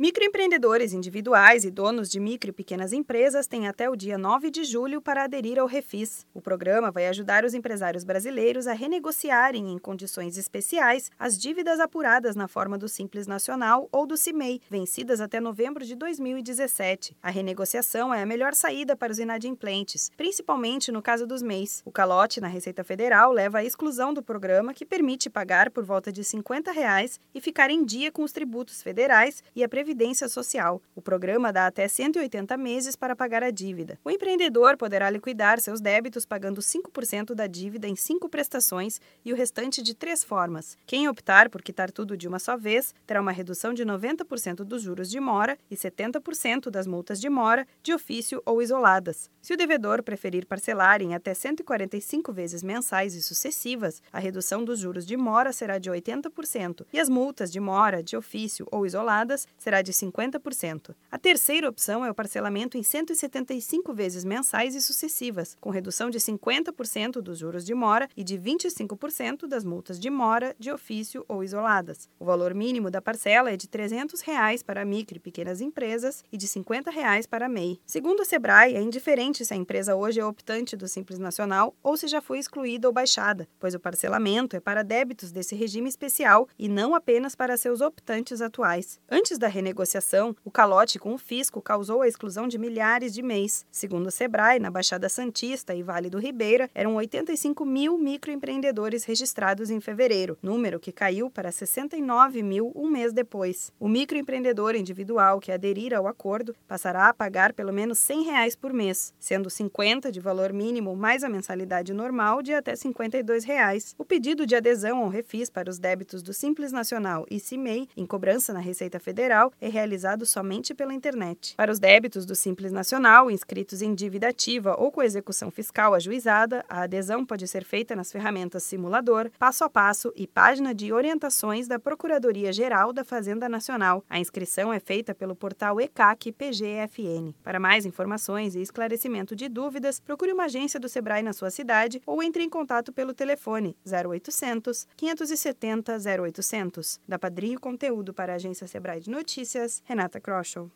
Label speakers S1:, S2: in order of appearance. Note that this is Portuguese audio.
S1: Microempreendedores individuais e donos de micro e pequenas empresas têm até o dia 9 de julho para aderir ao Refis. O programa vai ajudar os empresários brasileiros a renegociarem em condições especiais as dívidas apuradas na forma do Simples Nacional ou do CIMEI, vencidas até novembro de 2017. A renegociação é a melhor saída para os inadimplentes, principalmente no caso dos MEIs. O calote na Receita Federal leva à exclusão do programa, que permite pagar por volta de 50 reais e ficar em dia com os tributos federais e a previdência Previdência Social. O programa dá até 180 meses para pagar a dívida. O empreendedor poderá liquidar seus débitos pagando 5% da dívida em cinco prestações e o restante de três formas. Quem optar por quitar tudo de uma só vez terá uma redução de 90% dos juros de mora e 70% das multas de mora, de ofício ou isoladas. Se o devedor preferir parcelar em até 145 vezes mensais e sucessivas, a redução dos juros de mora será de 80% e as multas de mora, de ofício ou isoladas será será de 50%. A terceira opção é o parcelamento em 175 vezes mensais e sucessivas, com redução de 50% dos juros de mora e de 25% das multas de mora, de ofício ou isoladas. O valor mínimo da parcela é de 300 reais para micro e pequenas empresas e de 50 reais para MEI. Segundo o Sebrae, é indiferente se a empresa hoje é optante do Simples Nacional ou se já foi excluída ou baixada, pois o parcelamento é para débitos desse regime especial e não apenas para seus optantes atuais. Antes da renegociação, o calote com o fisco causou a exclusão de milhares de MEIs. Segundo o Sebrae, na Baixada Santista e Vale do Ribeira, eram 85 mil microempreendedores registrados em fevereiro, número que caiu para 69 mil um mês depois. O microempreendedor individual que aderir ao acordo passará a pagar pelo menos 100 reais por mês, sendo 50 de valor mínimo mais a mensalidade normal de até 52 reais. O pedido de adesão ao refis para os débitos do Simples Nacional e CIMEI em cobrança na Receita Federal é realizado somente pela internet. Para os débitos do Simples Nacional, inscritos em dívida ativa ou com execução fiscal ajuizada, a adesão pode ser feita nas ferramentas Simulador, Passo a Passo e página de orientações da Procuradoria-Geral da Fazenda Nacional. A inscrição é feita pelo portal ECAC PGFN. Para mais informações e esclarecimento de dúvidas, procure uma agência do Sebrae na sua cidade ou entre em contato pelo telefone 0800 570 0800. Da Padrinho Conteúdo para a agência Sebrae de Notícias Notícias, Renata Kroschel.